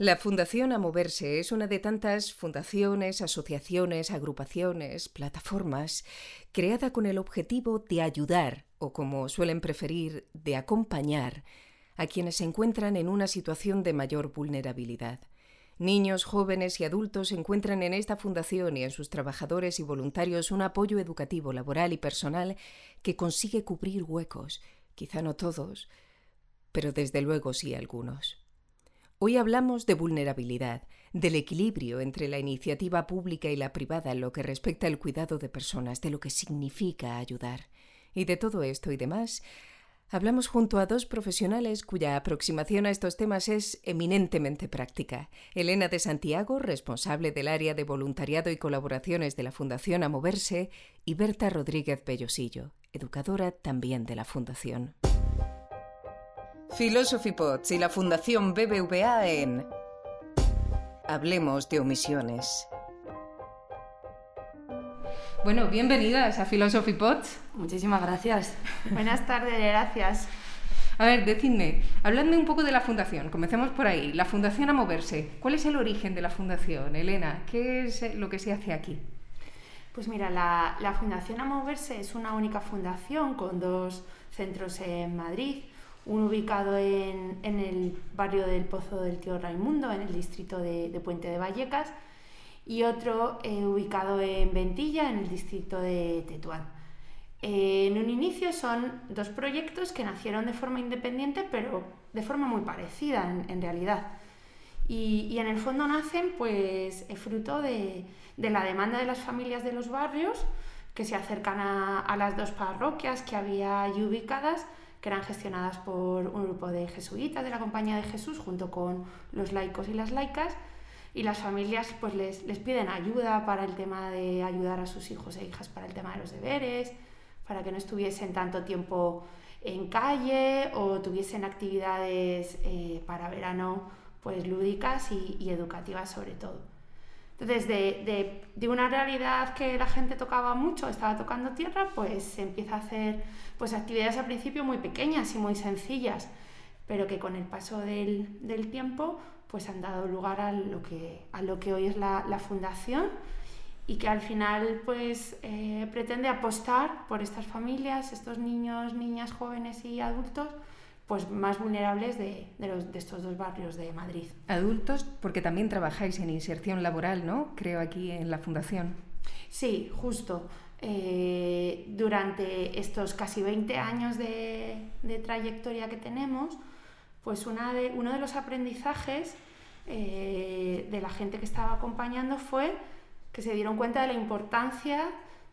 La Fundación A Moverse es una de tantas fundaciones, asociaciones, agrupaciones, plataformas, creada con el objetivo de ayudar, o como suelen preferir, de acompañar, a quienes se encuentran en una situación de mayor vulnerabilidad. Niños, jóvenes y adultos encuentran en esta fundación y en sus trabajadores y voluntarios un apoyo educativo, laboral y personal que consigue cubrir huecos, quizá no todos, pero desde luego sí algunos. Hoy hablamos de vulnerabilidad, del equilibrio entre la iniciativa pública y la privada en lo que respecta al cuidado de personas, de lo que significa ayudar. Y de todo esto y demás, hablamos junto a dos profesionales cuya aproximación a estos temas es eminentemente práctica. Elena de Santiago, responsable del área de voluntariado y colaboraciones de la Fundación A Moverse, y Berta Rodríguez Bellosillo, educadora también de la Fundación. Philosophy Pots y la Fundación BBVA en Hablemos de omisiones. Bueno, bienvenidas a Philosophy Pots. Muchísimas gracias. Buenas tardes, gracias. A ver, decidme, habladme un poco de la fundación. Comencemos por ahí. La fundación a moverse. ¿Cuál es el origen de la fundación, Elena? ¿Qué es lo que se hace aquí? Pues mira, la, la fundación a moverse es una única fundación con dos centros en Madrid uno ubicado en, el barrio del Pozo del Tío Raimundo, en el distrito de, Puente de Vallecas, y otro eh, ubicado en Ventilla, en el distrito de Tetuán. Eh, en un inicio son dos proyectos que nacieron de forma independiente, pero de forma muy parecida en, realidad. Y, en el fondo nacen pues fruto de, la demanda de las familias de los barrios que se acercan a, a las dos parroquias que había allí ubicadas que eran gestionadas por un grupo de jesuitas de la Compañía de Jesús junto con los laicos y las laicas y las familias pues les, les piden ayuda para el tema de ayudar a sus hijos e hijas para el tema de los deberes, para que no estuviesen tanto tiempo en calle o tuviesen actividades eh, para verano pues lúdicas y, y educativas sobre todo. Entonces, de, una realidad que la gente tocaba mucho, estaba tocando tierra, pues se empieza a hacer pues, actividades al principio muy pequeñas y muy sencillas, pero que con el paso del, tiempo pues han dado lugar a lo que, a lo que hoy es la, la fundación y que al final pues eh, pretende apostar por estas familias, estos niños, niñas, jóvenes y adultos pues más vulnerables de, los, de estos dos barrios de Madrid. Adultos, porque también trabajáis en inserción laboral, ¿no? Creo aquí en la Fundación. Sí, justo. Eh, durante estos casi 20 años de, trayectoria que tenemos, pues una de, uno de los aprendizajes eh, de la gente que estaba acompañando fue que se dieron cuenta de la importancia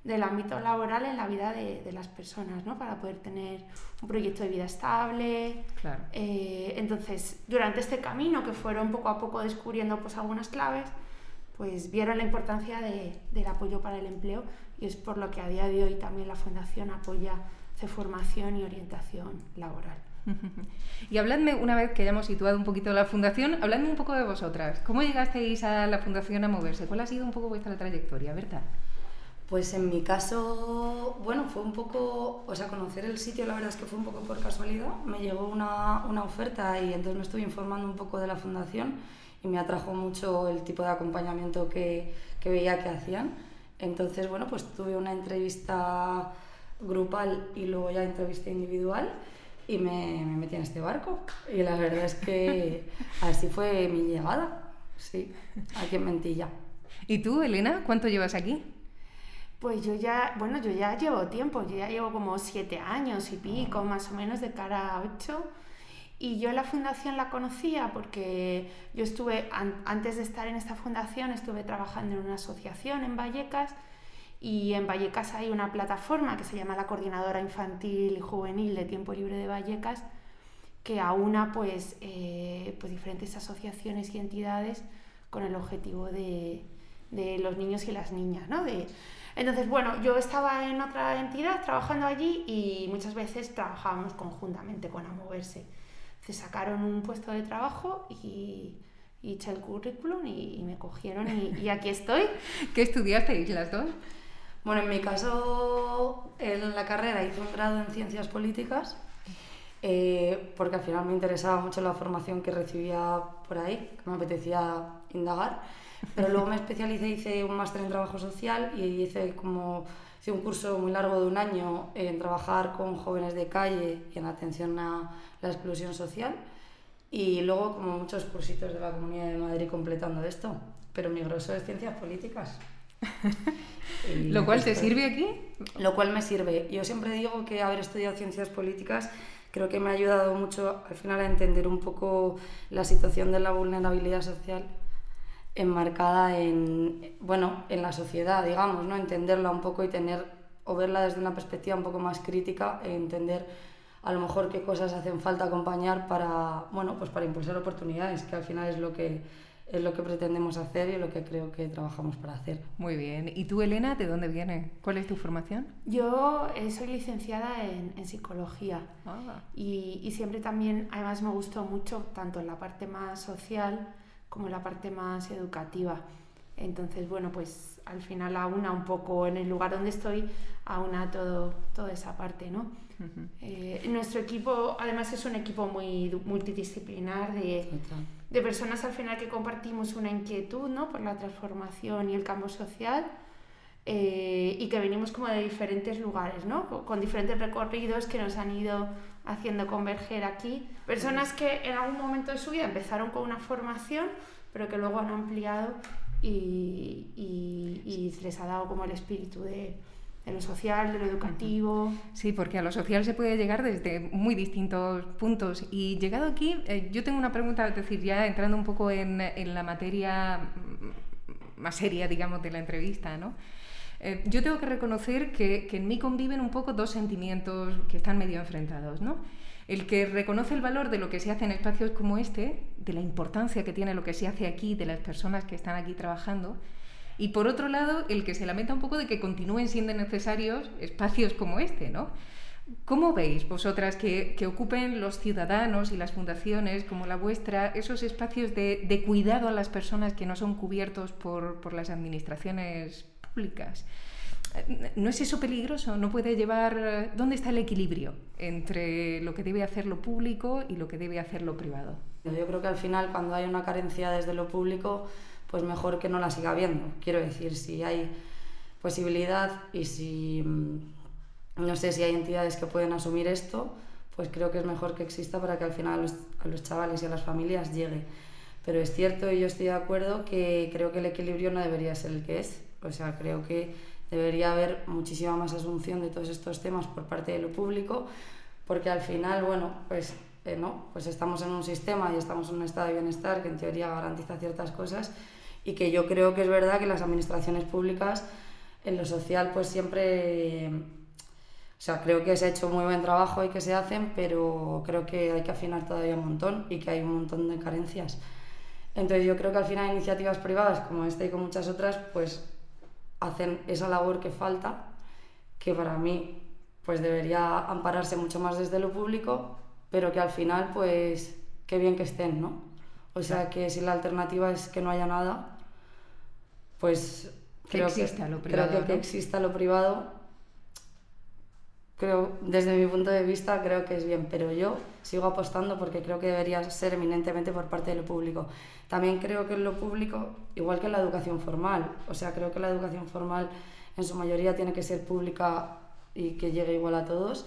del ámbito laboral en la vida de, las personas, ¿no? Para poder tener un proyecto de vida estable. Eh, entonces, durante este camino que fueron poco a poco descubriendo pues, algunas claves, pues vieron la importancia del apoyo para el empleo y es por lo que a día de hoy también la Fundación apoya hace formación y orientación laboral. Y habladme, una vez que hayamos situado un poquito la fundación, habladme un poco de vosotras. ¿Cómo llegasteis a la fundación a moverse? ¿Cuál ha sido un poco vuestra trayectoria, verdad? Pues en mi caso, bueno, fue un poco, o sea, conocer el sitio la verdad es que fue un poco por casualidad. Me llegó una, una oferta y entonces me estuve informando un poco de la fundación y me atrajo mucho el tipo de acompañamiento que, que veía que hacían. Entonces, bueno, pues tuve una entrevista grupal y luego ya entrevista individual y me, me, metí en este barco. Y la verdad es que así fue mi llegada, sí, aquí en Mentilla. ¿Y tú, Elena, cuánto llevas aquí? Pues yo ya, bueno, yo ya llevo tiempo, yo ya llevo como siete años y pico, más o menos de cara a ocho. Y yo la fundación la conocía porque yo estuve, antes de estar en esta fundación, estuve trabajando en una asociación en Vallecas y en Vallecas hay una plataforma que se llama la Coordinadora Infantil y Juvenil de Tiempo Libre de Vallecas que aúna pues, eh, pues diferentes asociaciones y entidades con el objetivo de, de los niños y las niñas, ¿no? Entonces, bueno, yo estaba en otra entidad trabajando allí y muchas veces trabajábamos conjuntamente con Amoverse. Se sacaron un puesto de trabajo y, eché el currículum y, me cogieron y, aquí estoy. ¿Qué estudiasteis las dos? Bueno, en mi caso, en la carrera hice un grado en Ciencias Políticas eh, porque al final me interesaba mucho la formación que recibía por ahí, que me apetecía indagar. Pero luego me especialicé, hice un máster en trabajo social y hice como hice un curso muy largo de un año en trabajar con jóvenes de calle y en atención a la exclusión social. Y luego como muchos cursitos de la Comunidad de Madrid completando esto. Pero mi grosso es ciencias políticas. ¿Lo cual te sirve aquí? Lo cual me sirve. Yo siempre digo que haber estudiado ciencias políticas creo que me ha ayudado mucho al final a entender un poco la situación de la vulnerabilidad social enmarcada en, bueno, en la sociedad, digamos, ¿no? entenderla un poco y tener o verla desde una perspectiva un poco más crítica e entender a lo mejor qué cosas hacen falta acompañar para, bueno, pues para impulsar oportunidades, que al final es lo que es lo que pretendemos hacer y lo que creo que trabajamos para hacer. Muy bien. ¿Y tú, Elena, de dónde vienes? ¿Cuál es tu formación? Yo eh, soy licenciada en, en psicología ah. y, y, siempre también, además me gustó mucho, tanto en la parte más social como la parte más educativa. Entonces, bueno, pues al final aúna un poco en el lugar donde estoy, aúna todo, toda esa parte, ¿no? Eh, nuestro equipo, además, es un equipo muy multidisciplinar de, de, personas al final que compartimos una inquietud, ¿no? Por la transformación y el cambio social eh, y que venimos como de diferentes lugares, ¿no? Con diferentes recorridos que nos han ido haciendo converger aquí. Personas que en algún momento de su vida empezaron con una formación, pero que luego han ampliado y, les ha dado como el espíritu de, lo social, de lo educativo. Sí, porque a lo social se puede llegar desde muy distintos puntos. Y llegado aquí, eh, yo tengo una pregunta, es decir, ya entrando un poco en la materia más seria, digamos, de la entrevista, ¿no? Eh, yo tengo que reconocer que, que en mí conviven un poco dos sentimientos que están medio enfrentados, ¿no? El que reconoce el valor de lo que se hace en espacios como este, de la importancia que tiene lo que se hace aquí, de las personas que están aquí trabajando, y por otro lado, el que se lamenta un poco de que continúen siendo necesarios espacios como este, ¿no? ¿Cómo veis vosotras que, que, ocupen los ciudadanos y las fundaciones como la vuestra esos espacios de, de cuidado a las personas que no son cubiertos por, por las administraciones públicas? ¿No es eso peligroso? ¿No puede llevar... ¿Dónde está el equilibrio entre lo que debe hacer lo público y lo que debe hacer lo privado? Yo creo que al final cuando hay una carencia desde lo público, pues mejor que no la siga habiendo. Quiero decir, si hay posibilidad y si mm, no sé si hay entidades que pueden asumir esto, pues creo que es mejor que exista para que al final a los chavales y a las familias llegue. Pero es cierto y yo estoy de acuerdo que creo que el equilibrio no debería ser el que es. O sea, creo que debería haber muchísima más asunción de todos estos temas por parte de lo público, porque al final, bueno, pues, eh, ¿no? pues estamos en un sistema y estamos en un estado de bienestar que en teoría garantiza ciertas cosas y que yo creo que es verdad que las administraciones públicas en lo social pues siempre... o sea, creo que se ha hecho muy buen trabajo y que se hacen, pero creo que hay que afinar todavía un montón y que hay un montón de carencias. Entonces yo creo que al final iniciativas privadas como esta y como muchas otras, pues hacen esa labor que falta, que para mí pues debería ampararse mucho más desde lo público, pero que al final pues qué bien que estén, ¿no? O sea que si la alternativa es que no haya nada, pues creo, que, lo privado, creo que, que exista lo privado creo, desde mi punto de vista, creo que es bien, pero yo sigo apostando porque creo que debería ser eminentemente por parte de lo público. También creo que en lo público, igual que en la educación formal, o sea, creo que la educación formal en su mayoría tiene que ser pública y que llegue igual a todos,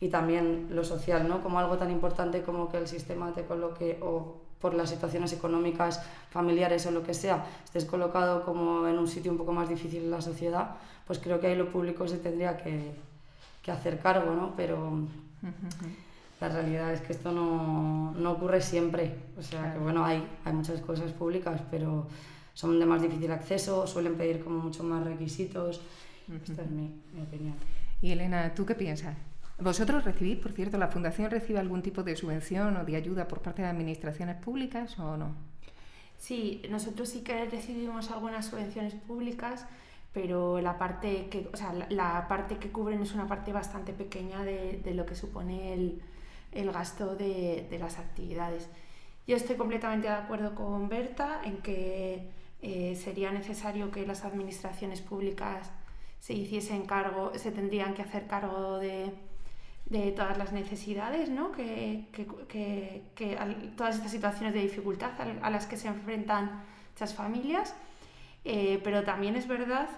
y también lo social, ¿no? Como algo tan importante como que el sistema te coloque o por las situaciones económicas, familiares o lo que sea, estés colocado como en un sitio un poco más difícil en la sociedad, pues creo que ahí lo público se tendría que, que hacer cargo, ¿no? Pero la realidad es que esto no, no ocurre siempre. O sea, que bueno, hay, hay muchas cosas públicas, pero son de más difícil acceso, suelen pedir como mucho más requisitos. Esta es mi, mi opinión. Y Elena, ¿tú qué piensas? ¿Vosotros recibís, por cierto, la Fundación recibe algún tipo de subvención o de ayuda por parte de administraciones públicas o no? Sí, nosotros sí que recibimos algunas subvenciones públicas pero la parte que, o sea, la, parte que cubren es una parte bastante pequeña de, de lo que supone el, el gasto de, de, las actividades. Yo estoy completamente de acuerdo con Berta en que eh, sería necesario que las administraciones públicas se hiciesen cargo, se tendrían que hacer cargo de, de todas las necesidades, ¿no? que, todas estas situaciones de dificultad a, las que se enfrentan estas familias, eh, pero también es verdad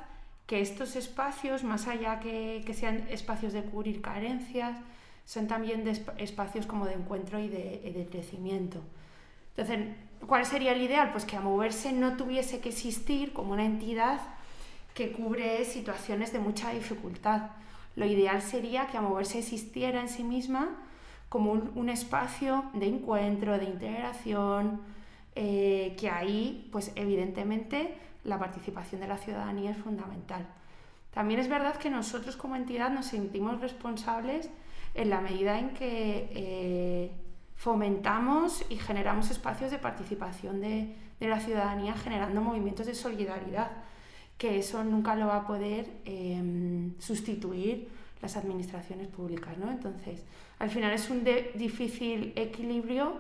que estos espacios, más allá que, sean espacios de cubrir carencias, son también espacios como de encuentro y de, de, crecimiento. Entonces, ¿cuál sería el ideal? Pues que a moverse no tuviese que existir como una entidad que cubre situaciones de mucha dificultad, lo ideal sería que a moverse existiera en sí misma como un, espacio de encuentro, de integración, eh, que ahí, pues evidentemente, la participación de la ciudadanía es fundamental. También es verdad que nosotros como entidad nos sentimos responsables en la medida en que eh, fomentamos y generamos espacios de participación de, la ciudadanía generando movimientos de solidaridad que eso nunca lo va a poder em, sustituir las administraciones públicas. ¿no? Entonces, al final es un difícil equilibrio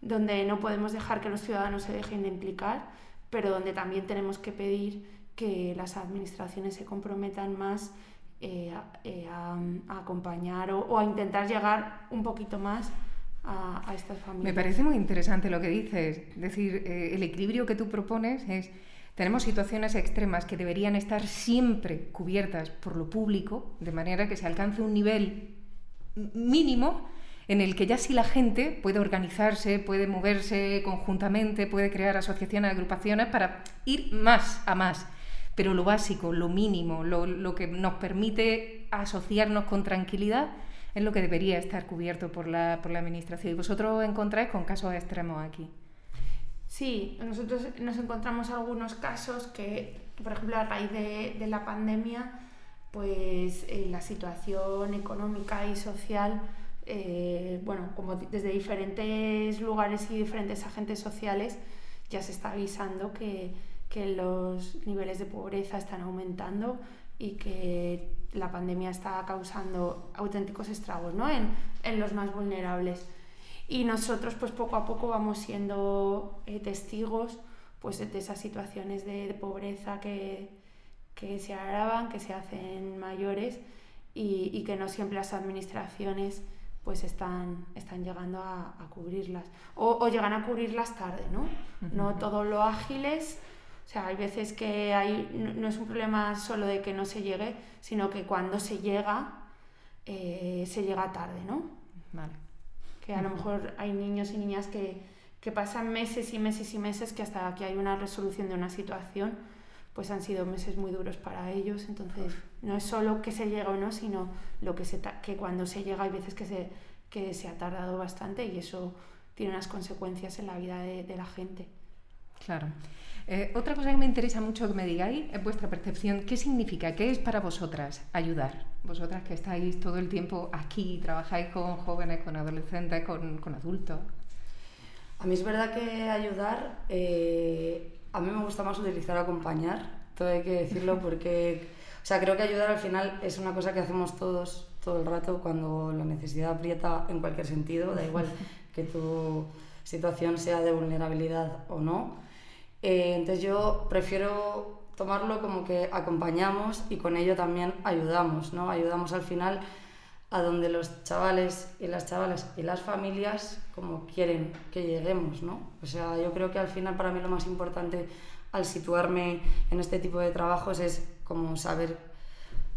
donde no podemos dejar que los ciudadanos se dejen de implicar, pero donde también tenemos que pedir que las administraciones se comprometan más eh, eh, a, acompañar o, a intentar llegar un poquito más a, estas familias. Me parece muy interesante lo que dices. Es decir, eh, el equilibrio que tú propones es tenemos situaciones extremas que deberían estar siempre cubiertas por lo público, de manera que se alcance un nivel mínimo en el que ya si la gente puede organizarse, puede moverse conjuntamente, puede crear asociaciones, agrupaciones para ir más a más. Pero lo básico, lo mínimo, lo, que nos permite asociarnos con tranquilidad, es lo que debería estar cubierto por la, por la Administración. Y vosotros encontráis con casos extremos aquí. Sí, nosotros nos encontramos algunos casos que, por ejemplo, a raíz de, la pandemia, pues eh, la situación económica y social, eh, bueno, como desde diferentes lugares y diferentes agentes sociales, ya se está avisando que, los niveles de pobreza están aumentando y que la pandemia está causando auténticos estragos ¿no? en, en los más vulnerables y nosotros pues poco a poco vamos siendo eh, testigos pues de esas situaciones de, pobreza que, que, se agravan, que se hacen mayores y, y, que no siempre las administraciones pues están, están llegando a, a cubrirlas o, o, llegan a cubrirlas tarde, ¿no? No todo lo ágiles, o sea, hay veces que hay, no, es un problema solo de que no se llegue, sino que cuando se llega, eh, se llega tarde, ¿no? Vale que a lo mejor hay niños y niñas que, que pasan meses y meses y meses que hasta que hay una resolución de una situación, pues han sido meses muy duros para ellos. Entonces, no es solo que se llega o no, sino lo que, se que cuando se llega hay veces que se, que se ha tardado bastante y eso tiene unas consecuencias en la vida de, de la gente. Claro. Eh, otra cosa que me interesa mucho que me digáis es vuestra percepción. ¿Qué significa? ¿Qué es para vosotras ayudar? Vosotras que estáis todo el tiempo aquí, trabajáis con jóvenes, con adolescentes, con, con adultos. A mí es verdad que ayudar, eh, a mí me gusta más utilizar acompañar, todo hay que decirlo porque, sea, creo que ayudar al final es una cosa que hacemos todos todo el rato cuando la necesidad aprieta en cualquier sentido, da igual que tu situación sea de vulnerabilidad o no. Eh, entonces yo prefiero tomarlo como que acompañamos y con ello también ayudamos, ¿no? Ayudamos al final a donde los chavales y las chavalas y las familias como quieren que lleguemos, ¿no? O sea, yo creo que al final para mí lo más importante al situarme en este tipo de trabajos es como saber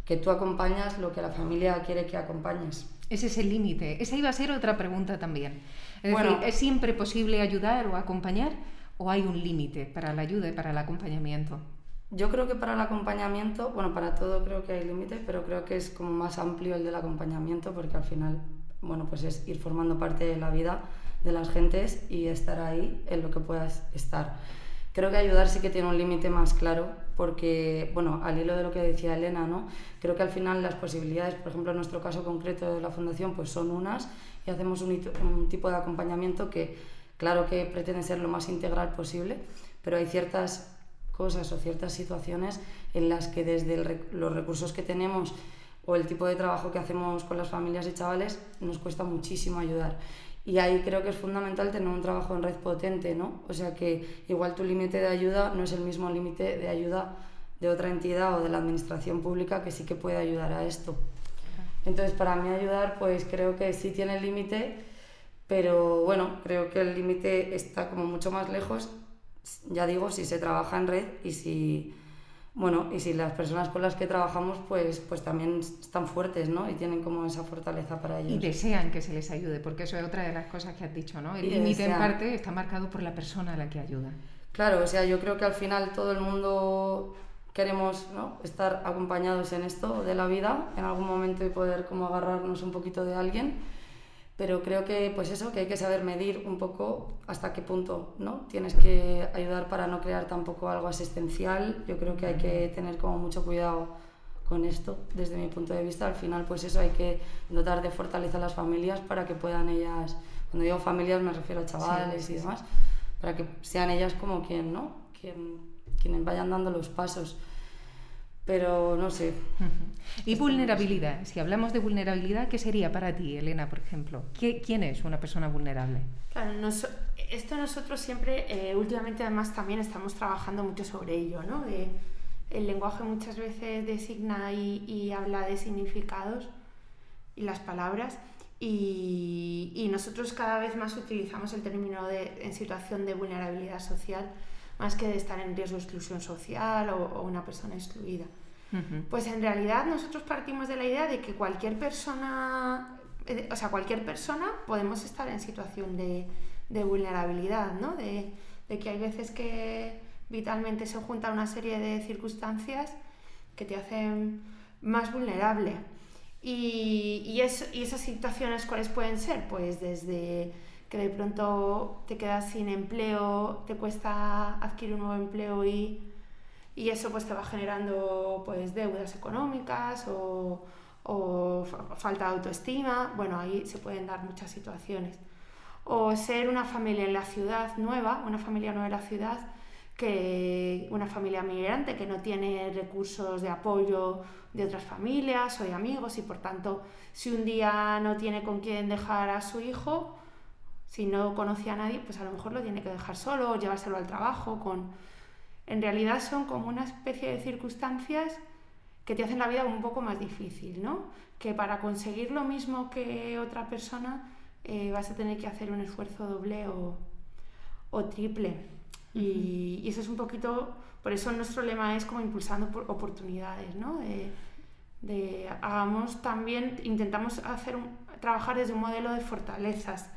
que tú acompañas lo que la familia quiere que acompañes. Ese es el límite. Esa iba a ser otra pregunta también. Es bueno, decir, ¿es siempre posible ayudar o acompañar o hay un límite para la ayuda y para el acompañamiento? Yo creo que para el acompañamiento, bueno, para todo creo que hay límites, pero creo que es como más amplio el del acompañamiento porque al final, bueno, pues es ir formando parte de la vida de las gentes y estar ahí en lo que puedas estar. Creo que ayudar sí que tiene un límite más claro porque, bueno, al hilo de lo que decía Elena, ¿no? Creo que al final las posibilidades, por ejemplo, en nuestro caso concreto de la fundación, pues son unas y hacemos un, un tipo de acompañamiento que, claro que pretende ser lo más integral posible, pero hay ciertas cosas o ciertas situaciones en las que desde los recursos que tenemos o el tipo de trabajo que hacemos con las familias y chavales nos cuesta muchísimo ayudar. Y ahí creo que es fundamental tener un trabajo en red potente, ¿no? O sea que igual tu límite de ayuda no es el mismo límite de ayuda de otra entidad o de la administración pública que sí que puede ayudar a esto. Entonces, para mí ayudar, pues creo que sí tiene límite, pero bueno, creo que el límite está como mucho más lejos, ya digo, si se trabaja en red y si, bueno, y si las personas con las que trabajamos, pues, pues también están fuertes, ¿no? Y tienen como esa fortaleza para ellos. Y desean que se les ayude, porque eso es otra de las cosas que has dicho, ¿no? El límite en parte está marcado por la persona a la que ayuda. Claro, o sea, yo creo que al final todo el mundo queremos ¿no? estar acompañados en esto de la vida en algún momento y poder como agarrarnos un poquito de alguien pero creo que pues eso que hay que saber medir un poco hasta qué punto no tienes que ayudar para no crear tampoco algo asistencial. Yo creo que hay que tener como mucho cuidado con esto desde mi punto de vista. Al final pues eso hay que dotar de fortaleza a las familias para que puedan ellas cuando digo familias me refiero a chavales y demás para que sean ellas como quien no quien quienes vayan dando los pasos. Pero no sé. Y vulnerabilidad. Si hablamos de vulnerabilidad, ¿qué sería para ti, Elena, por ejemplo? ¿Quién es una persona vulnerable? Claro, esto nosotros siempre, eh, últimamente además también estamos trabajando mucho sobre ello, ¿no? el lenguaje muchas veces designa y, habla de significados y las palabras. Y, y, nosotros cada vez más utilizamos el término de, en situación de vulnerabilidad social más que de estar en riesgo de exclusión social o, una persona excluida. Pues en realidad nosotros partimos de la idea de que cualquier persona, eh, o sea, cualquier persona podemos estar en situación de, de vulnerabilidad, ¿no? De, de, que hay veces que vitalmente se junta una serie de circunstancias que te hacen más vulnerable. Y, y, y esas situaciones, ¿cuáles pueden ser? Pues desde que de pronto te quedas sin empleo, te cuesta adquirir un nuevo empleo y, y eso pues te va generando pues deudas económicas o, o falta de autoestima, bueno, ahí se pueden dar muchas situaciones. O ser una familia en la ciudad nueva, una familia nueva en la ciudad, que una familia migrante que no tiene recursos de apoyo de otras familias o de amigos y por tanto si un día no tiene con quién dejar a su hijo, si no conocía a nadie, pues a lo mejor lo tiene que dejar solo o llevárselo al trabajo. Con... En realidad son como una especie de circunstancias que te hacen la vida un poco más difícil, ¿no? Que para conseguir lo mismo que otra persona eh, vas a tener que hacer un esfuerzo doble o, triple. y, y, eso es un poquito, por eso nuestro lema es como impulsando por oportunidades, ¿no? De, hagamos también, intentamos hacer trabajar desde un modelo de fortalezas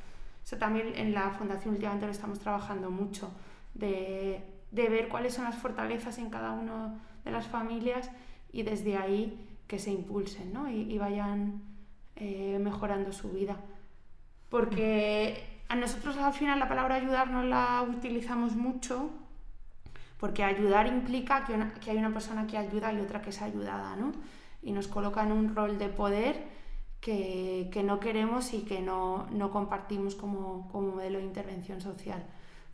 eso también en la Fundación últimamente lo estamos trabajando mucho, de, de ver cuáles son las fortalezas en cada una de las familias y desde ahí que se impulsen ¿no? y, vayan eh, mejorando su vida. Porque a nosotros al final la palabra ayudar no la utilizamos mucho, porque ayudar implica que, que hay una persona que ayuda y otra que es ayudada, ¿no? Y nos coloca en un rol de poder que, no queremos y que no, compartimos como, modelo de intervención social.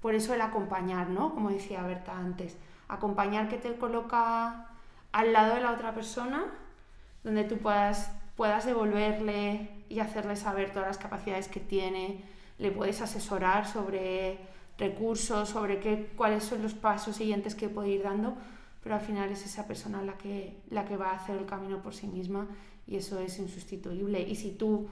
Por eso el acompañar, ¿no? Como decía Berta antes, acompañar que te coloca al lado de la otra persona, donde tú puedas, puedas devolverle y hacerle saber todas las capacidades que tiene, le puedes asesorar sobre recursos, sobre qué, cuáles son los pasos siguientes que puede ir dando, pero al final es esa persona la que, la que va a hacer el camino por sí misma y eso es insustituible. Y si tú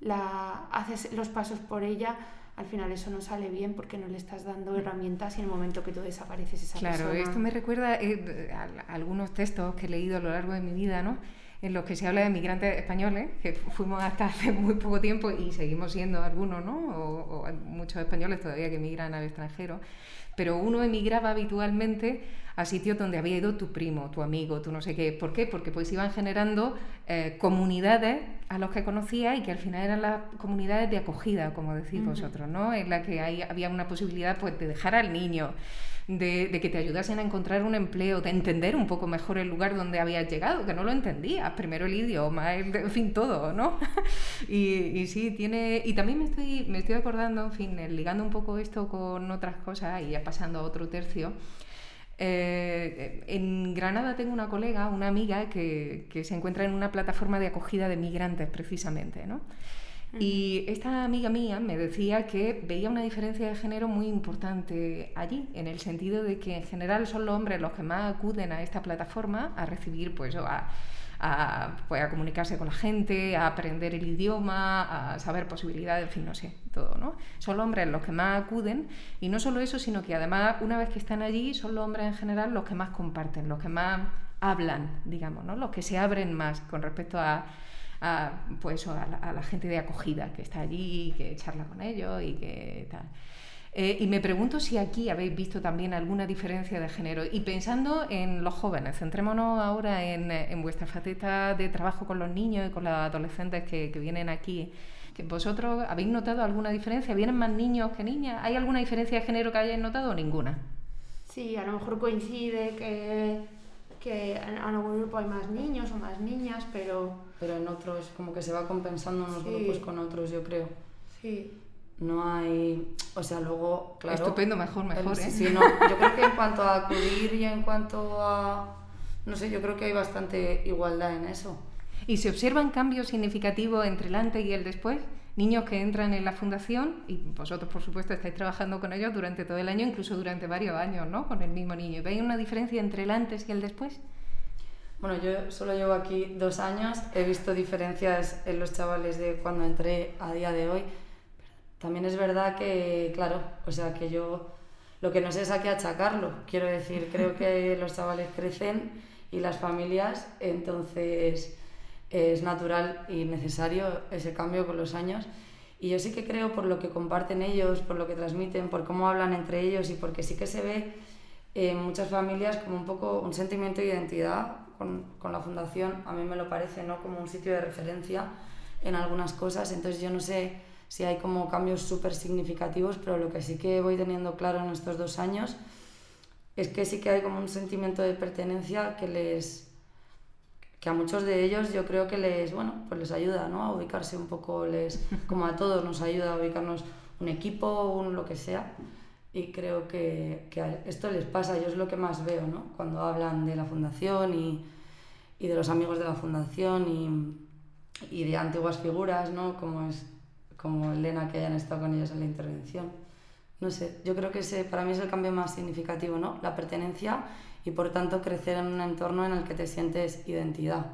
la, haces los pasos por ella, al final eso no sale bien porque no le estás dando herramientas y en el momento que tú desapareces esa claro, persona... Claro, esto me recuerda eh, a, algunos textos que he leído a lo largo de mi vida, ¿no? en los que se habla de migrantes españoles, que fuimos hasta hace muy poco tiempo y seguimos siendo algunos, ¿no? O, o muchos españoles todavía que emigran al extranjero, pero uno emigraba habitualmente a sitios donde había ido tu primo, tu amigo, tu no sé qué. ¿Por qué? Porque pues iban generando eh, comunidades a los que conocía y que al final eran las comunidades de acogida, como decís vosotros, ¿no? En la que había una posibilidad pues, de dejar al niño, de, que te ayudasen a encontrar un empleo, de entender un poco mejor el lugar donde habías llegado, que no lo entendías, primero el idioma, en fin, todo, ¿no? y, sí, tiene... Y también me estoy, me estoy acordando, en fin, ligando un poco esto con otras cosas y ya pasando a otro tercio, eh, en Granada tengo una colega, una amiga, que, se encuentra en una plataforma de acogida de migrantes precisamente, ¿no? Y esta amiga mía me decía que veía una diferencia de género muy importante allí, en el sentido de que en general son los hombres los que más acuden a esta plataforma a recibir, pues, a, a, pues, comunicarse con la gente, a aprender el idioma, a saber posibilidades, en fin, no sé, todo, ¿no? Son los hombres los que más acuden y no solo eso, sino que además una vez que están allí son los hombres en general los que más comparten, los que más hablan, digamos, ¿no? Los que se abren más con respecto a pues, la, a la gente de acogida que está allí, que charla con ellos y que tal. Eh, y me pregunto si aquí habéis visto también alguna diferencia de género. Y pensando en los jóvenes, centrémonos ahora en, en vuestra faceta de trabajo con los niños y con los adolescentes que, que vienen aquí. ¿Vosotros habéis notado alguna diferencia? ¿Vienen más niños que niñas? ¿Hay alguna diferencia de género que hayáis notado o ninguna? Sí, a lo mejor coincide que, que en algún grupo hay más niños o más niñas, pero... Pero en otros como que se va compensando unos sí. grupos con otros, yo creo. Sí no hay, o sea, luego, claro... Estupendo, mejor, mejor, el, ¿eh? Sí, no, yo creo que en cuanto a acudir y en cuanto a, no sé, yo creo que hay bastante igualdad en eso. ¿Y se observan cambios significativos entre el antes y el después? Niños que entran en la fundación, y vosotros, por supuesto, estáis trabajando con ellos durante todo el año, incluso durante varios años, ¿no? Con el mismo niño. ¿Veis una diferencia entre el antes y el después? Bueno, yo solo llevo aquí dos años, he visto diferencias en los chavales de cuando entré a día de hoy también es verdad que, claro, o sea, que yo lo que no sé es a qué achacarlo. Quiero decir, creo que los chavales crecen y las familias, entonces es natural y necesario ese cambio con los años. Y yo sí que creo por lo que comparten ellos, por lo que transmiten, por cómo hablan entre ellos y porque sí que se ve en muchas familias como un poco un sentimiento de identidad con, con la fundación. A mí me lo parece, ¿no? Como un sitio de referencia en algunas cosas. Entonces yo no sé sí hay como cambios súper significativos, pero lo que sí que voy teniendo claro en estos dos años es que sí que hay como un sentimiento de pertenencia que les que a muchos de ellos yo creo que les bueno pues les ayuda ¿no? a ubicarse un poco les como a todos nos ayuda a ubicarnos un equipo un lo que sea y creo que, que esto les pasa yo es lo que más veo ¿no? cuando hablan de la fundación y, y de los amigos de la fundación y, y de antiguas figuras ¿no? como es como Elena que hayan estado con ellos en la intervención. No sé, yo creo que ese para mí es el cambio más significativo, ¿no? La pertenencia y por tanto crecer en un entorno en el que te sientes identidad,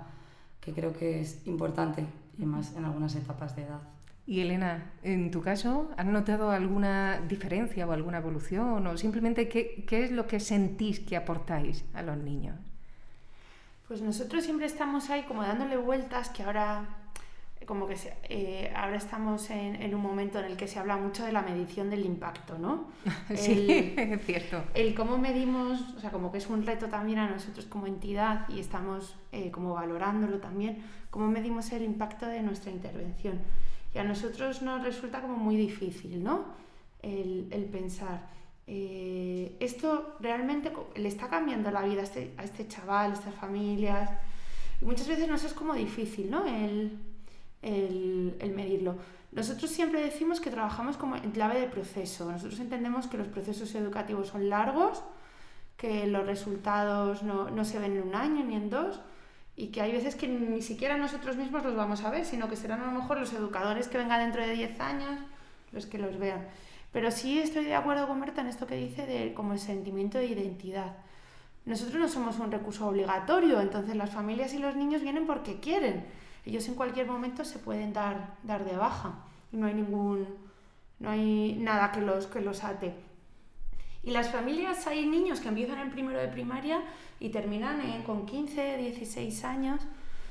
que creo que es importante y más en algunas etapas de edad. Y Elena, en tu caso, ¿has notado alguna diferencia o alguna evolución? ¿O simplemente qué, qué es lo que sentís que aportáis a los niños? Pues nosotros siempre estamos ahí como dándole vueltas, que ahora como que se, eh, ahora estamos en, en, un momento en el que se habla mucho de la medición del impacto, ¿no? Sí, el, es cierto. El cómo medimos, o sea, como que es un reto también a nosotros como entidad y estamos eh, como valorándolo también, cómo medimos el impacto de nuestra intervención. Y a nosotros nos resulta como muy difícil, ¿no? El, el pensar, eh, esto realmente le está cambiando la vida a este, a este chaval, a estas familias. Y muchas veces nos es como difícil, ¿no? El, el, el, medirlo. Nosotros siempre decimos que trabajamos como en clave de proceso. Nosotros entendemos que los procesos educativos son largos, que los resultados no, no, se ven en un año ni en dos y que hay veces que ni siquiera nosotros mismos los vamos a ver, sino que serán a lo mejor los educadores que vengan dentro de 10 años los que los vean. Pero sí estoy de acuerdo con Berta en esto que dice de como el sentimiento de identidad. Nosotros no somos un recurso obligatorio, entonces las familias y los niños vienen porque quieren ellos en cualquier momento se pueden dar, dar de baja no hay ningún no hay nada que los, que los ate. Y las familias, hay niños que empiezan en primero de primaria y terminan eh, con 15, 16 años.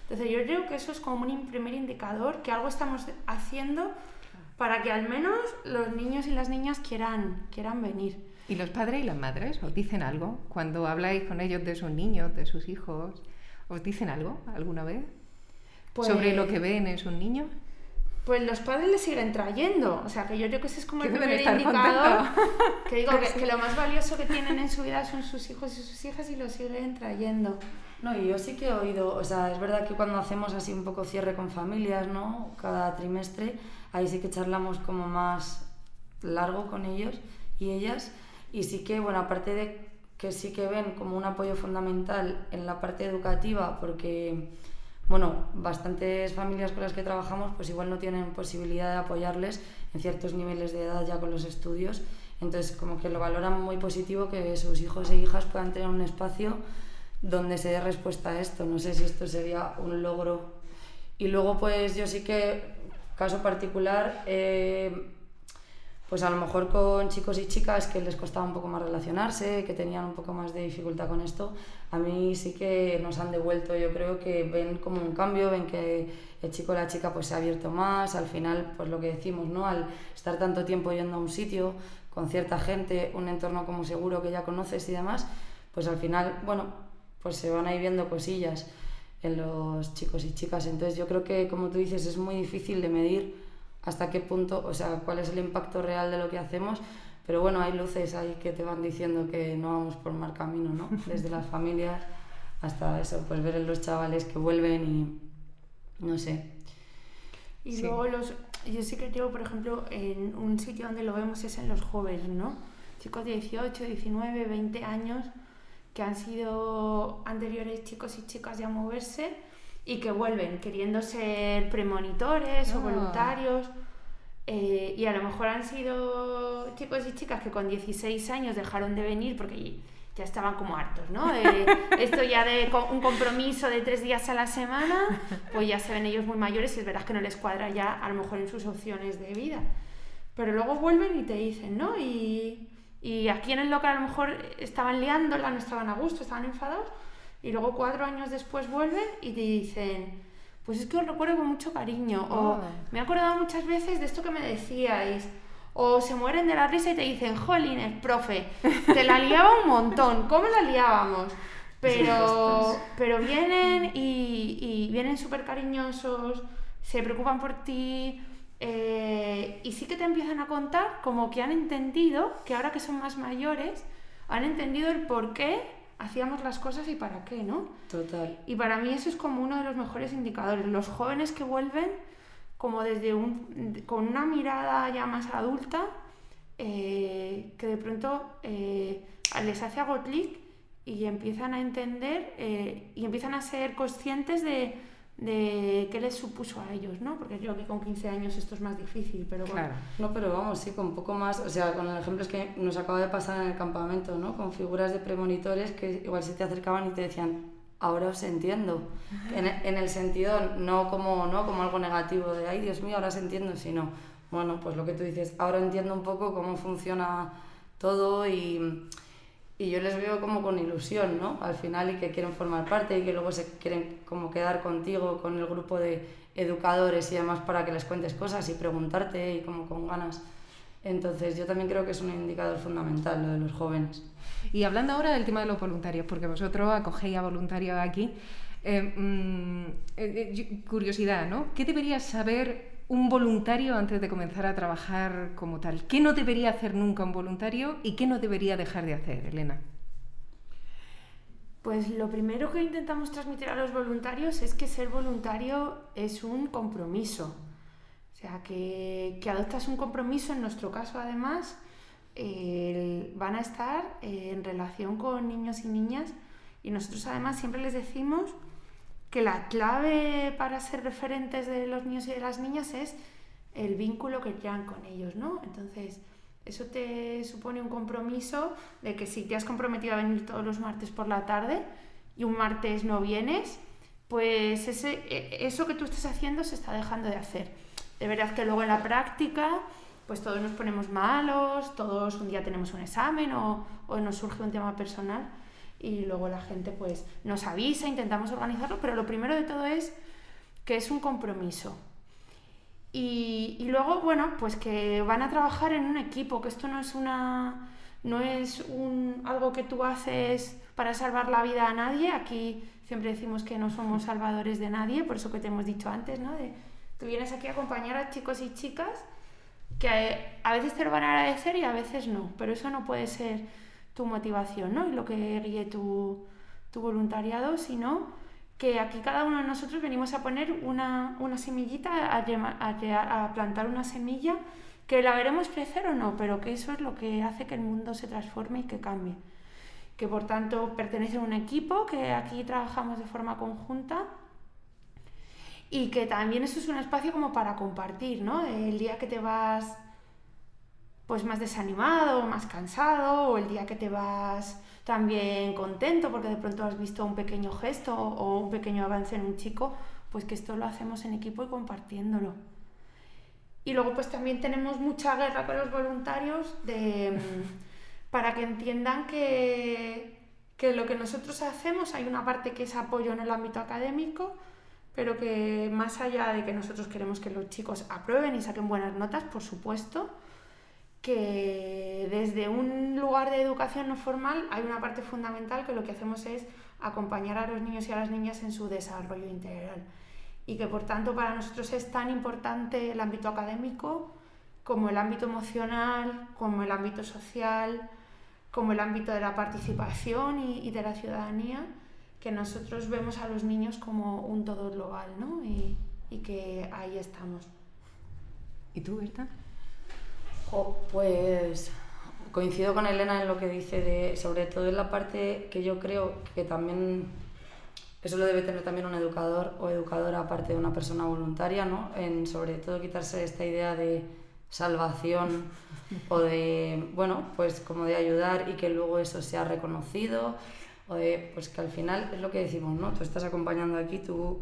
Entonces yo creo que eso es como un primer indicador que algo estamos haciendo para que al menos los niños y las niñas quieran, quieran venir. ¿Y los padres y las madres os dicen algo cuando habláis con ellos de sus niños, de sus hijos? ¿Os dicen algo alguna vez? Pues, sobre lo que ven en sus niños? Pues los padres le siguen trayendo, o sea que yo creo que ese es como el primer indicador que digo que, que, lo más valioso que tienen en su vida son sus hijos y sus hijas y lo siguen trayendo. No, y yo sí que he oído, o sea, es verdad que cuando hacemos así un poco cierre con familias, ¿no? Cada trimestre, ahí sí que charlamos como más largo con ellos y ellas, y sí que, bueno, aparte de que sí que ven como un apoyo fundamental en la parte educativa, porque bueno, bastantes familias con las que trabajamos pues igual no tienen posibilidad de apoyarles en ciertos niveles de edad ya con los estudios, entonces como que lo valoran muy positivo que sus hijos e hijas puedan tener un espacio donde se dé respuesta a esto. No sé si esto sería un logro. Y luego, pues yo sí que, caso particular, eh, pues a lo mejor con chicos y chicas que les costaba un poco más relacionarse, que tenían un poco más de dificultad con esto, a mí sí que nos han devuelto, yo creo que ven como un cambio, ven que el chico o la chica pues se ha abierto más, al final pues lo que decimos, ¿no? Al estar tanto tiempo yendo a un sitio con cierta gente, un entorno como seguro que ya conoces y demás, pues al final, bueno, pues se van ahí viendo cosillas en los chicos y chicas. Entonces yo creo que, como tú dices, es muy difícil de medir hasta qué punto, o sea, cuál es el impacto real de lo que hacemos. Pero bueno, hay luces ahí que te van diciendo que no vamos por mal camino, ¿no? Desde las familias hasta eso, pues ver en los chavales que vuelven y no sé. Y luego los, yo sí que llevo, por ejemplo, en un sitio donde lo vemos es en los jóvenes, ¿no? Chicos de 18, 19, 20 años que han sido anteriores chicos y chicas ya a moverse y que vuelven queriendo ser premonitores o ah. voluntarios. Eh, y a lo mejor han sido chicos y chicas que con 16 años dejaron de venir porque ya estaban como hartos, ¿no? Eh, esto ya de un compromiso de tres días a la semana, pues ya se ven ellos muy mayores y es verdad que no les cuadra ya a lo mejor en sus opciones de vida. Pero luego vuelven y te dicen, ¿no? Y, y aquí en el local a lo mejor estaban liándola, no estaban a gusto, estaban enfadados y luego cuatro años después vuelven y te dicen, pues es que os recuerdo con mucho cariño, o ah. me he acordado muchas veces de esto que me decíais, o se mueren de la risa y te dicen, jolines, profe, te la liaba un montón, ¿cómo la liábamos? Pero, pero vienen y, y vienen súper cariñosos, se preocupan por ti, eh, y sí que te empiezan a contar como que han entendido, que ahora que son más mayores, han entendido el por qué hacíamos las cosas y para qué, ¿no? Total. Y para mí eso es como uno de los mejores indicadores. Los jóvenes que vuelven como desde un, con una mirada ya más adulta, eh, que de pronto eh, les hace algo clic y empiezan a entender eh, y empiezan a ser conscientes de de qué les supuso a ellos, ¿no? Porque yo que con 15 años esto es más difícil, pero bueno. Claro. No, pero vamos, sí, con un poco más, o sea, con el ejemplo es que nos acaba de pasar en el campamento, ¿no? Con figuras de premonitores que igual se te acercaban y te decían, ahora os entiendo. En, en, el sentido, no como, no como algo negativo de, ay, Dios mío, ahora os entiendo, sino, bueno, pues lo que tú dices, ahora entiendo un poco cómo funciona todo y y yo les veo como con ilusión, ¿no? Al final y que quieren formar parte y que luego se quieren como quedar contigo, con el grupo de educadores y demás para que les cuentes cosas y preguntarte y como con ganas. Entonces yo también creo que es un indicador fundamental lo de los jóvenes. Y hablando ahora del tema de los voluntarios, porque vosotros acogéis a voluntarios aquí, eh, mm, eh, eh, curiosidad, ¿no? ¿Qué deberías saber un voluntario antes de comenzar a trabajar como tal? ¿Qué no debería hacer nunca un voluntario y qué no debería dejar de hacer, Elena? Pues lo primero que intentamos transmitir a los voluntarios es que ser voluntario es un compromiso. O sea, que, adoptas un compromiso, en nuestro caso además, van a estar en relación con niños y niñas y nosotros además siempre les decimos que la clave para ser referentes de los niños y de las niñas es el vínculo que crean con ellos, ¿no? Entonces, eso te supone un compromiso de que si te has comprometido a venir todos los martes por la tarde y un martes no vienes, pues ese, e, eso que tú estás haciendo se está dejando de hacer. De verdad que luego en la práctica, pues todos nos ponemos malos, todos un día tenemos un examen o, o nos surge un tema personal y luego la gente pues nos avisa, intentamos organizarlo, pero lo primero de todo es que es un compromiso. Y, luego, bueno, pues que van a trabajar en un equipo, que esto no es una no es un, algo que tú haces para salvar la vida a nadie. Aquí siempre decimos que no somos salvadores de nadie, por eso que te hemos dicho antes, ¿no? De, tú vienes aquí a acompañar a chicos y chicas que a veces te lo van a agradecer y a veces no, pero eso no puede ser tu motivación ¿no? y lo que guíe tu, voluntariado, sino que aquí cada uno de nosotros venimos a poner una, semillita, a, plantar una semilla que la veremos crecer o no, pero que eso es lo que hace que el mundo se transforme y que cambie. Que por tanto pertenece a un equipo, que aquí trabajamos de forma conjunta y que también eso es un espacio como para compartir, ¿no? El día que te vas pues más desanimado, más cansado, o el día que te vas también contento porque de pronto has visto un pequeño gesto o un pequeño avance en un chico, pues que esto lo hacemos en equipo y compartiéndolo. Y luego pues también tenemos mucha guerra con los voluntarios de, para que entiendan que, que lo que nosotros hacemos hay una parte que es apoyo en el ámbito académico, pero que más allá de que nosotros queremos que los chicos aprueben y saquen buenas notas, por supuesto, que desde un lugar de educación no formal hay una parte fundamental que lo que hacemos es acompañar a los niños y a las niñas en su desarrollo integral y que por tanto para nosotros es tan importante el ámbito académico como el ámbito emocional, como el ámbito social, como el ámbito de la participación y, de la ciudadanía, que nosotros vemos a los niños como un todo global ¿no? y, y que ahí estamos. ¿Y tú, Berta? Pues coincido con Elena en lo que dice, de, sobre todo en la parte que yo creo que también eso lo debe tener también un educador o educadora aparte de una persona voluntaria, ¿no? En sobre todo quitarse esta idea de salvación o de, bueno, pues como de ayudar y que luego eso sea reconocido o de, pues que al final es lo que decimos, ¿no? Tú estás acompañando aquí, tú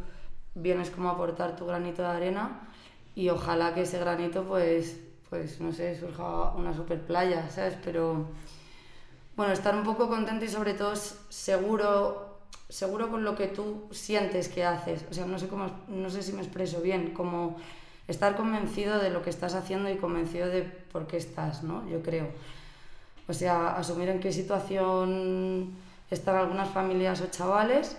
vienes como a aportar tu granito de arena y ojalá que ese granito pues pues no sé, surja una super playa, ¿sabes? Pero bueno, estar un poco contento y sobre todo seguro, seguro con lo que tú sientes que haces. O sea, no sé, cómo, no sé si me expreso bien, como estar convencido de lo que estás haciendo y convencido de por qué estás, ¿no? Yo creo. O sea, asumir en qué situación están algunas familias o chavales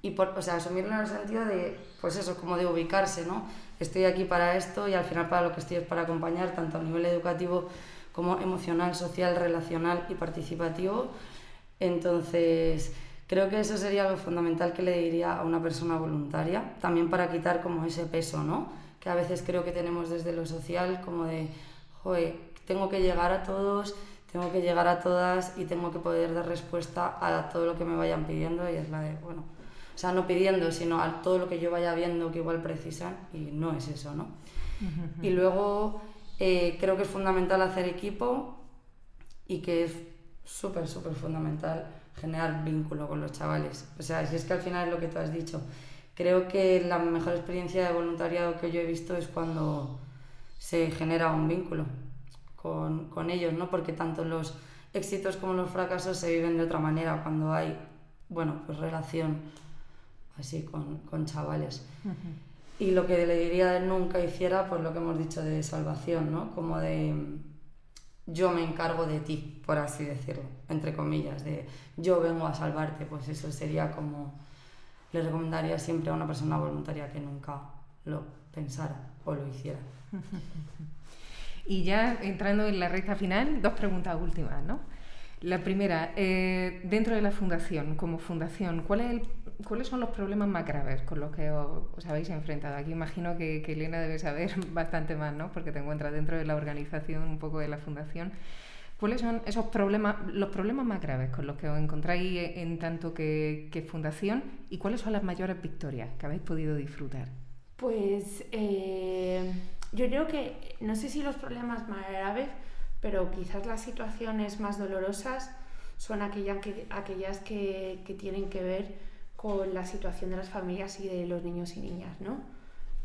y, por, o sea, asumirlo en el sentido de, pues eso, como de ubicarse, ¿no? Estoy aquí para esto y al final para lo que estoy es para acompañar tanto a nivel educativo como emocional, social, relacional y participativo. Entonces, creo que eso sería lo fundamental que le diría a una persona voluntaria, también para quitar como ese peso, ¿no? Que a veces creo que tenemos desde lo social como de, joder, tengo que llegar a todos, tengo que llegar a todas y tengo que poder dar respuesta a todo lo que me vayan pidiendo y es la de, bueno, o sea, no pidiendo, sino a todo lo que yo vaya viendo que igual precisan y no es eso, ¿no? Y luego eh, creo que es fundamental hacer equipo y que es súper, súper fundamental generar vínculo con los chavales. O sea, si es que al final es lo que tú has dicho. Creo que la mejor experiencia de voluntariado que yo he visto es cuando se genera un vínculo con, con ellos, ¿no? Porque tanto los éxitos como los fracasos se viven de otra manera cuando hay, bueno, pues relación así con, con chavales. Y lo que le diría de nunca hiciera, pues lo que hemos dicho de salvación, ¿no? Como de yo me encargo de ti, por así decirlo, entre comillas, de yo vengo a salvarte, pues eso sería como le recomendaría siempre a una persona voluntaria que nunca lo pensara o lo hiciera. Y ya entrando en la recta final, dos preguntas últimas, ¿no? La primera, eh, dentro de la fundación, como fundación, ¿cuál es el ¿cuáles son los problemas más graves con los que os, habéis enfrentado? Aquí imagino que, Elena debe saber bastante más, ¿no? Porque te encuentras dentro de la organización, un poco de la fundación. ¿Cuáles son esos problemas, los problemas más graves con los que os encontráis en tanto que, fundación y cuáles son las mayores victorias que habéis podido disfrutar? Pues eh, yo creo que, no sé si los problemas más graves, pero quizás las situaciones más dolorosas son aquellas que, aquellas que, que tienen que ver con la situación de las familias y de los niños y niñas, ¿no?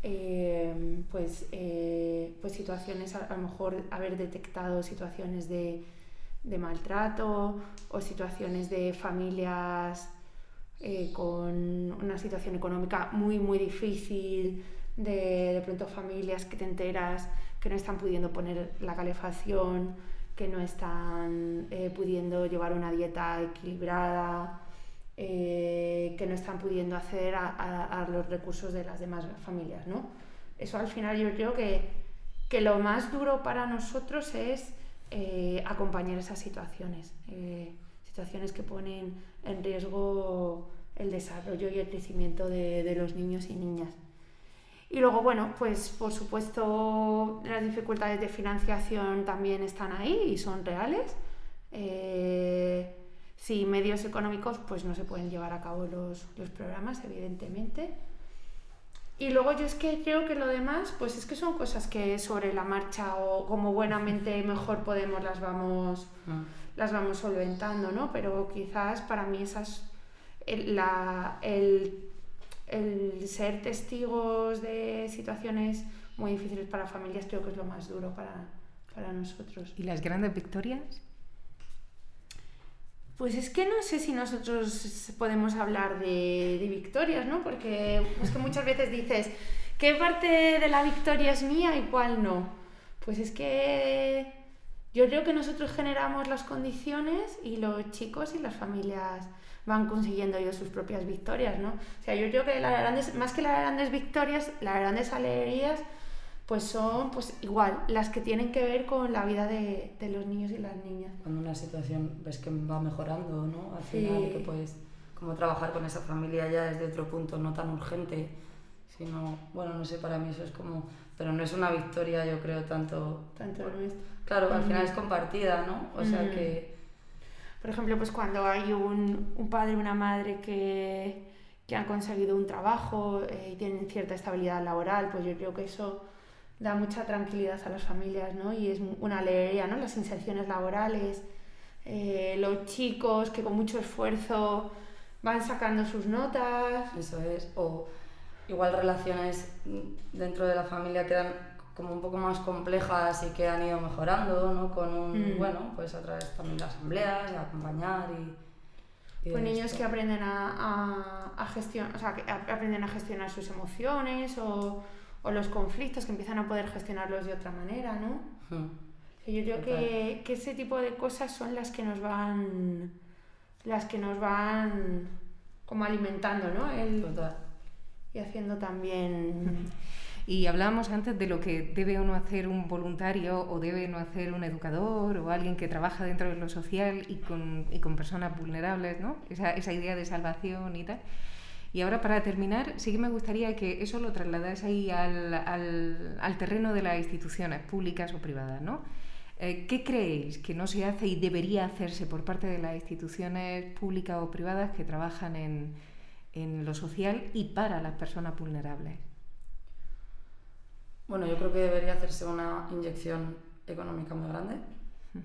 Eh, pues, eh, pues situaciones, a, lo mejor haber detectado situaciones de, maltrato o situaciones de familias eh, con una situación económica muy, muy difícil, de, de pronto familias que te enteras que no están pudiendo poner la calefacción, que no están pudiendo llevar una dieta equilibrada, eh, que no están pudiendo acceder a, los recursos de las demás familias. ¿no? Eso al final yo creo que, que lo más duro para nosotros es eh, acompañar esas situaciones, eh, situaciones que ponen en riesgo el desarrollo y el crecimiento de, los niños y niñas. Y luego, bueno, pues por supuesto las dificultades de financiación también están ahí y son reales. Sin medios económicos, pues no se pueden llevar a cabo los, programas, evidentemente. Y luego yo es que creo que lo demás, pues es que son cosas que sobre la marcha o como buenamente mejor podemos las vamos, Mm. las vamos solventando, ¿no? Pero quizás para mí esas, el, la- el- el ser testigos de situaciones muy difíciles para familias creo que es lo más duro para, para nosotros. ¿Y las grandes victorias? Pues es que no sé si nosotros podemos hablar de, de victorias, ¿no? Porque es que muchas veces dices, ¿qué parte de la victoria es mía y cuál no? Pues es que yo creo que nosotros generamos las condiciones y los chicos y las familias van consiguiendo ellos sus propias victorias, ¿no? O sea, yo creo que las grandes, más que las grandes victorias, las grandes alegrías, pues son pues igual las que tienen que ver con la vida de, de los niños y las niñas. Cuando una situación ves que va mejorando, ¿no? Al final, Sí. que puedes como trabajar con esa familia ya desde otro punto, no tan urgente, sino, bueno, no sé, para mí eso es como, pero no es una victoria, yo creo, tanto, Tanto nuestro. claro, al final es compartida, ¿no? O sea Ujú. que, Por ejemplo, pues cuando hay un, padre y una madre que, que han conseguido un trabajo eh, y tienen cierta estabilidad laboral, pues yo creo que eso da mucha tranquilidad a las familias, ¿no? Y es una alegría, ¿no? Las inserciones laborales, eh, los chicos que con mucho esfuerzo van sacando sus notas. eso es, o igual relaciones dentro de la familia quedan como un poco más complejas y que han ido mejorando, ¿no? Con un, Mm. bueno, pues a través también de asambleas, de acompañar y... y Pues niños esto. que aprenden a, a, a gestion- o sea, que aprenden a gestionar sus emociones o, o los conflictos, que empiezan a poder gestionarlos de otra manera, ¿no? Mm. O sea, Yo creo que, que ese tipo de cosas son las que nos van las que nos van como alimentando, ¿no? El- Total. y haciendo también Y hablábamos antes de lo que debe o no hacer un voluntario o debe no hacer un educador o alguien que trabaja dentro de lo social y con, y con personas vulnerables, ¿no? Esa, esa idea de salvación y tal. Y ahora para terminar, sí que me gustaría que eso lo trasladas ahí al, al, al terreno de las instituciones públicas o privadas, ¿no? Eh, ¿Qué creéis que no se hace y debería hacerse por parte de las instituciones públicas o privadas que trabajan en, en lo social y para las personas vulnerables? Bueno, yo creo que debería hacerse una inyección económica muy grande,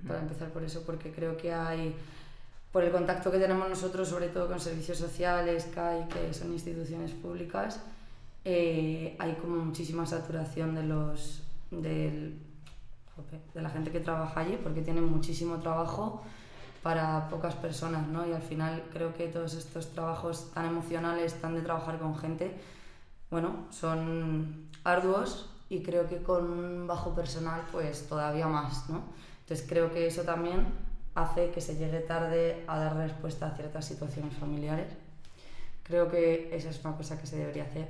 para empezar por eso, porque creo que hay, por el contacto que tenemos nosotros, sobre todo con servicios sociales, CAI, que son instituciones públicas, eh, hay como muchísima saturación de los del, de la gente que trabaja allí, porque tienen muchísimo trabajo para pocas personas, ¿no? Y al final creo que todos estos trabajos tan emocionales, tan de trabajar con gente, bueno, son arduos y creo que con un bajo personal pues todavía más, ¿no? Entonces creo que eso también hace que se llegue tarde a dar respuesta a ciertas situaciones familiares. Creo que esa es una cosa que se debería hacer.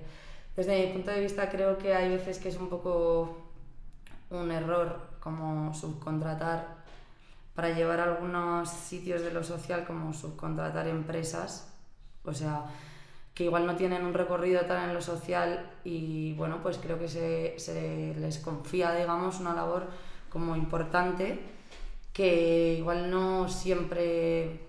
Desde mi punto de vista creo que hay veces que es un poco un error como subcontratar para llevar a algunos sitios de lo social como subcontratar empresas, o sea, que igual no tienen un recorrido tan en lo social y bueno, pues creo que se, se les confía, digamos, una labor como importante que igual no siempre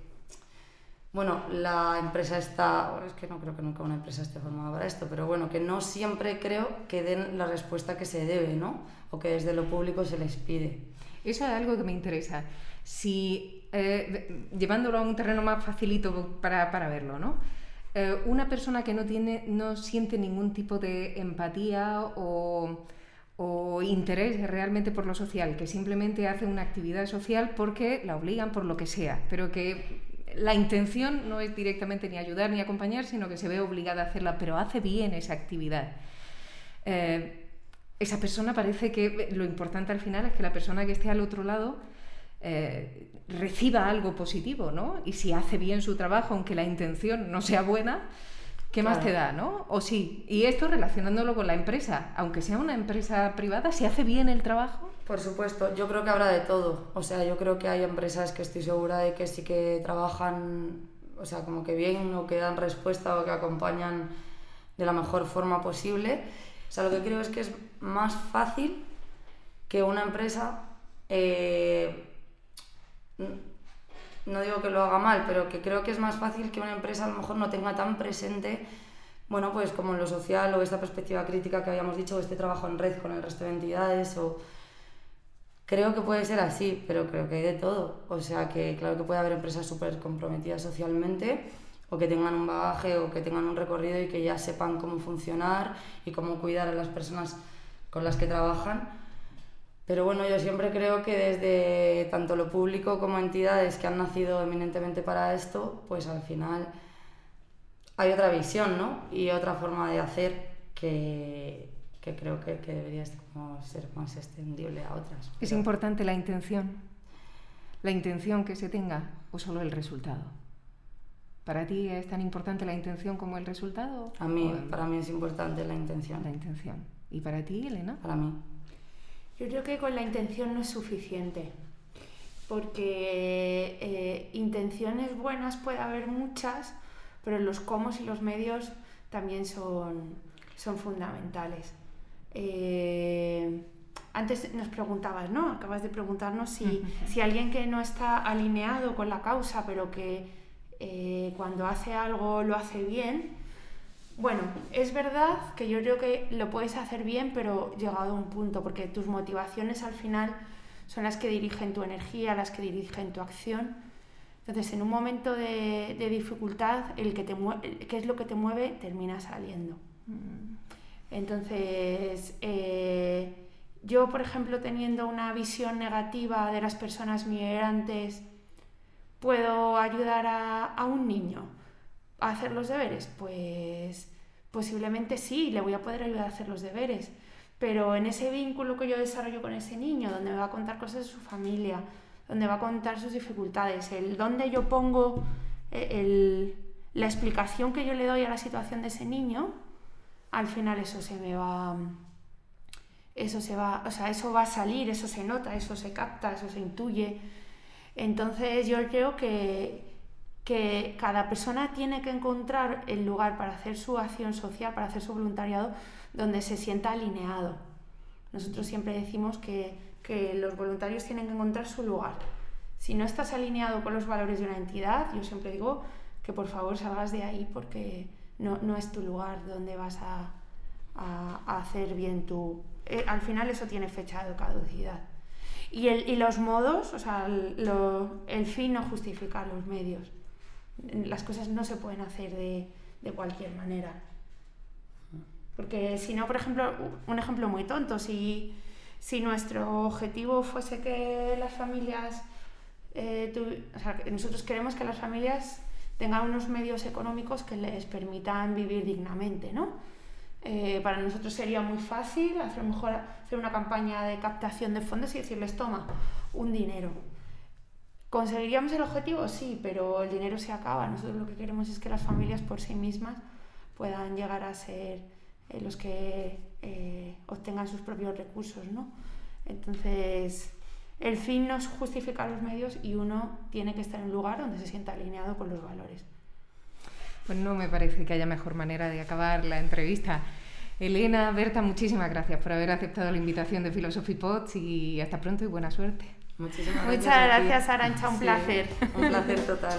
bueno, la empresa está, es que no creo que nunca una empresa esté formada para esto, pero bueno, que no siempre creo que den la respuesta que se debe, ¿no? O que desde lo público se les pide. Eso es algo que me interesa. Si, eh, llevándolo a un terreno más facilito para, para verlo, ¿no? Eh, una persona que no, tiene, no siente ningún tipo de empatía o, interés realmente por lo social, que simplemente hace una actividad social porque la obligan por lo que sea, pero que la intención no es directamente ni ayudar ni acompañar, sino que se ve obligada a hacerla, pero hace bien esa actividad. Eh, esa persona parece que lo importante al final es que la persona que esté al otro lado eh, reciba algo positivo, ¿no? Y si hace bien su trabajo, aunque la intención no sea buena, ¿qué más te da, no? O sí. Y esto relacionándolo con la empresa, aunque sea una empresa privada, si hace bien el trabajo, Por supuesto, yo creo que habrá de todo. O sea, yo creo que hay empresas que estoy segura de que sí que trabajan, o sea, como que bien o que dan respuesta o que acompañan de la mejor forma posible. O sea, lo que creo es que es más fácil que una empresa, eh, no digo que lo haga mal, pero que creo que es más fácil que una empresa a lo mejor no tenga tan presente bueno, pues como lo social o esta perspectiva crítica que habíamos dicho, este trabajo en red con el resto de entidades, o creo que puede ser así, pero creo que hay de todo. O sea que claro que puede haber empresas súper comprometidas socialmente, o que tengan un bagaje, o que tengan un recorrido y que ya sepan cómo funcionar y cómo cuidar a las personas con las que trabajan. Pero bueno, yo siempre creo que desde tanto lo público como entidades que han nacido eminentemente para esto, pues al final hay otra visión, ¿no? Y otra forma de hacer que, que creo que, que debería ser más extendible a otras. ¿Es importante la intención? ¿La intención que se tenga o solo el resultado? ¿Para ti es tan importante la intención como el resultado? A mí, para mí es importante la intención. La intención. ¿Y para ti, Elena? Para mí. Yo creo que con la intención no es suficiente, porque eh, intenciones buenas puede haber muchas, pero los cómo y los medios también son, son fundamentales. Eh, antes nos preguntabas, ¿no? Acabas de preguntarnos si, si, alguien que no está alineado con la causa, pero que eh, cuando hace algo lo hace bien. Bueno, es verdad que yo creo que lo puedes hacer bien, pero llegado a un punto, porque tus motivaciones al final son las que dirigen tu energía, las que dirigen tu acción entonces, en un momento de, dificultad, el que te qué es lo que te mueve termina saliendo. Mm. Entonces, eh, yo, por ejemplo, teniendo una visión negativa de las personas migrantes, ¿puedo ayudar a, a un niño hacer los deberes? Pues posiblemente sí, le voy a poder ayudar a hacer los deberes. Pero en ese vínculo que yo desarrollo con ese niño, donde me va a contar cosas de su familia, donde va a contar sus dificultades, el dónde yo pongo eh, la explicación que yo le doy a la situación de ese niño, al final eso se me va eso se va, o sea, eso va a salir, eso se nota, eso se capta, eso se intuye. Entonces yo creo que, que cada persona tiene que encontrar el lugar para hacer su acción social, para hacer su voluntariado, donde se sienta alineado. Nosotros siempre decimos que que los voluntarios tienen que encontrar su lugar. Si no estás alineado con los valores de una entidad, yo siempre digo que por favor salgas de ahí porque no, no es tu lugar donde vas a, a, hacer bien tu... Eh, al final eso tiene fecha de caducidad. Y, el, y los modos, o sea, el fin no justifica los medios. Las cosas no se pueden hacer de, de cualquier manera. Porque si no, por ejemplo, un ejemplo muy tonto, si si nuestro objetivo fuese que las familias, eh, nosotros queremos que las familias tengan unos medios económicos que les permitan vivir dignamente, ¿no? Eh, para nosotros sería muy fácil hacer, mejor, hacer una campaña de captación de fondos y decirles, toma, un dinero. ¿Conseguiríamos el objetivo? Sí, pero el dinero se acaba. Nosotros lo que queremos es que las familias por sí mismas puedan llegar a ser eh, los que eh, obtengan sus propios recursos, ¿no? Entonces, el fin no justifica los medios y uno tiene que estar en un lugar donde se sienta alineado con los valores. Pues no me parece que haya mejor manera de acabar la entrevista. Elena, Berta, muchísimas gracias por haber aceptado la invitación de Philosophy Pots y hasta pronto y buena suerte. Muchísimas. Muchas gracias, Arancha, un placer. Un placer total.